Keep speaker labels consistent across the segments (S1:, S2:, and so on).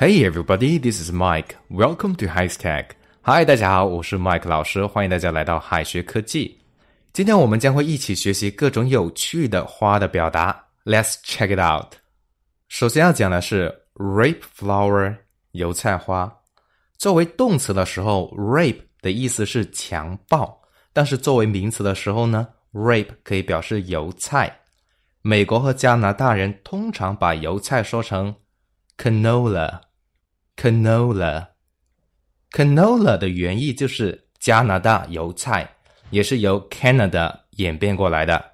S1: Hey everybody, this is Mike. Welcome to High Tech. Hi，大家好，我是 Mike 老师，欢迎大家来到海学科技。今天我们将会一起学习各种有趣的花的表达。Let's check it out. 首先要讲的是 rape flower，油菜花。作为动词的时候，rape 的意思是强暴，但是作为名词的时候呢，rape 可以表示油菜。美国和加拿大人通常把油菜说成 canola。Canola，canola 的原意就是加拿大油菜，也是由 Canada 演变过来的。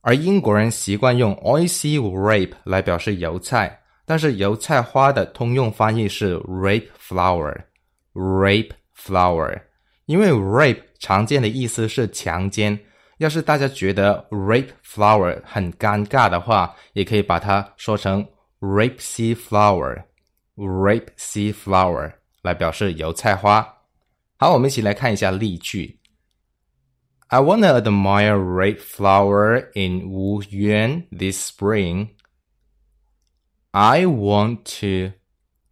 S1: 而英国人习惯用 oil rape 来表示油菜，但是油菜花的通用翻译是 rape flower，rape flower。因为 rape 常见的意思是强奸，要是大家觉得 rape flower 很尴尬的话，也可以把它说成 Rapese flower。Rape sea flower 来表示油菜花。好，我们一起来看一下例句。I want to admire rape flower in Wuyuan this spring. I want to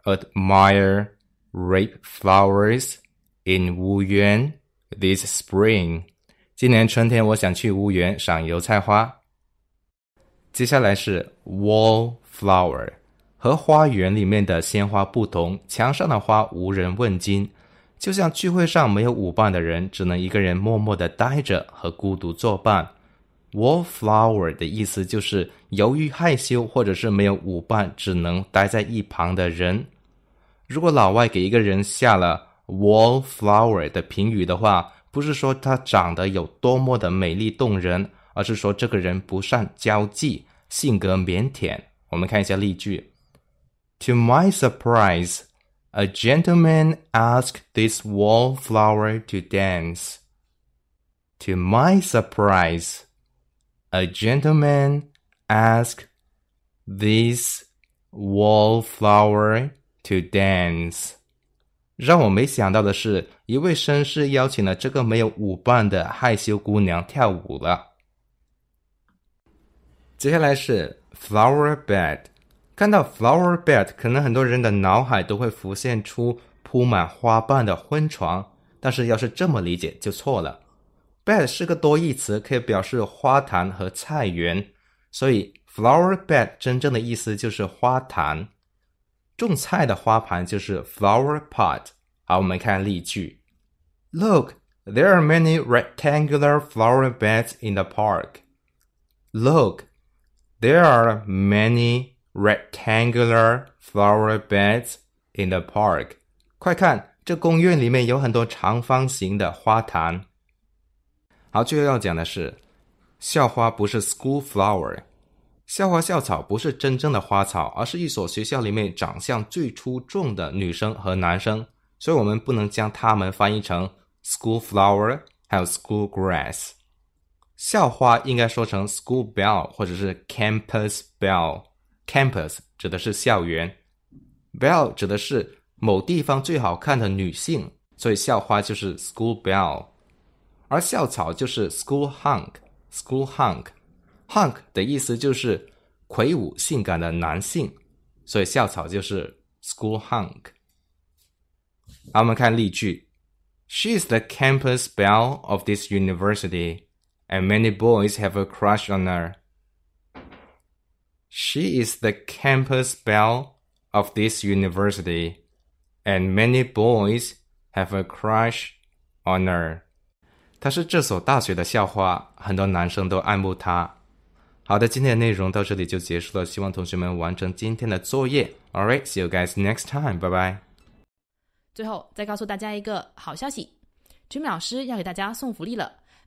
S1: admire rape flowers in Wuyuan this spring. 今年春天，我想去乌园赏油菜花。接下来是 wallflower。 和花园里面的鲜花不同，墙上的花无人问津，就像聚会上没有舞伴的人，只能一个人默默的待着和孤独作伴。Wallflower 的意思就是由于害羞或者是没有舞伴，只能待在一旁的人。如果老外给一个人下了 Wallflower 的评语的话，不是说他长得有多么的美丽动人，而是说这个人不善交际，性格腼腆。我们看一下例句。To my surprise, a gentleman asked this wallflower to dance. To my surprise, a gentleman asked this wallflower to dance. 让我没想到的是，一位绅士邀请了这个没有舞伴的害羞姑娘跳舞了。接下来是 flower bed。 看到 flower bed，可能很多人的脑海都会浮现出铺满花瓣的婚床，但是要是这么理解就错了。bed 是个多义词，可以表示花坛和菜园，所以 flower bed 真正的意思就是花坛。种菜的花盘就是 flower pot。好，我们看例句：Look, there are many rectangular flower beds in the park. Look, there are many rectangular flower beds in the park。快看，这公园里面有很多长方形的花坛。好，最后要讲的是，校花不是 school flower，校花校草不是真正的花草，而是一所学校里面长相最出众的女生和男生，所以我们不能将它们翻译成 school flower，还有 school grass。校花应该说成 school bell 或者是 campus bell。Campus 指的是校园，Belle 指的是某地方最好看的女性，所以校花就是 School Belle，而校草就是 School Hunk，School Hunk，Hunk 的意思就是魁梧性感的男性，所以校草就是 School Hunk。好，我们看例句：She is the campus belle of this university, and many boys have a crush on her. She is the campus belle of this university, and many boys have a crush on her. 她是这所大学的校花，很多男生都爱慕她。好的，今天的内容到这里就结束了，希望同学们完成今天的作业。All right, see you guys next time. Bye bye.
S2: 最后再告诉大家一个好消息，Jimmy 老师要给大家送福利了。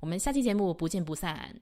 S2: 我们下期节目不见不散。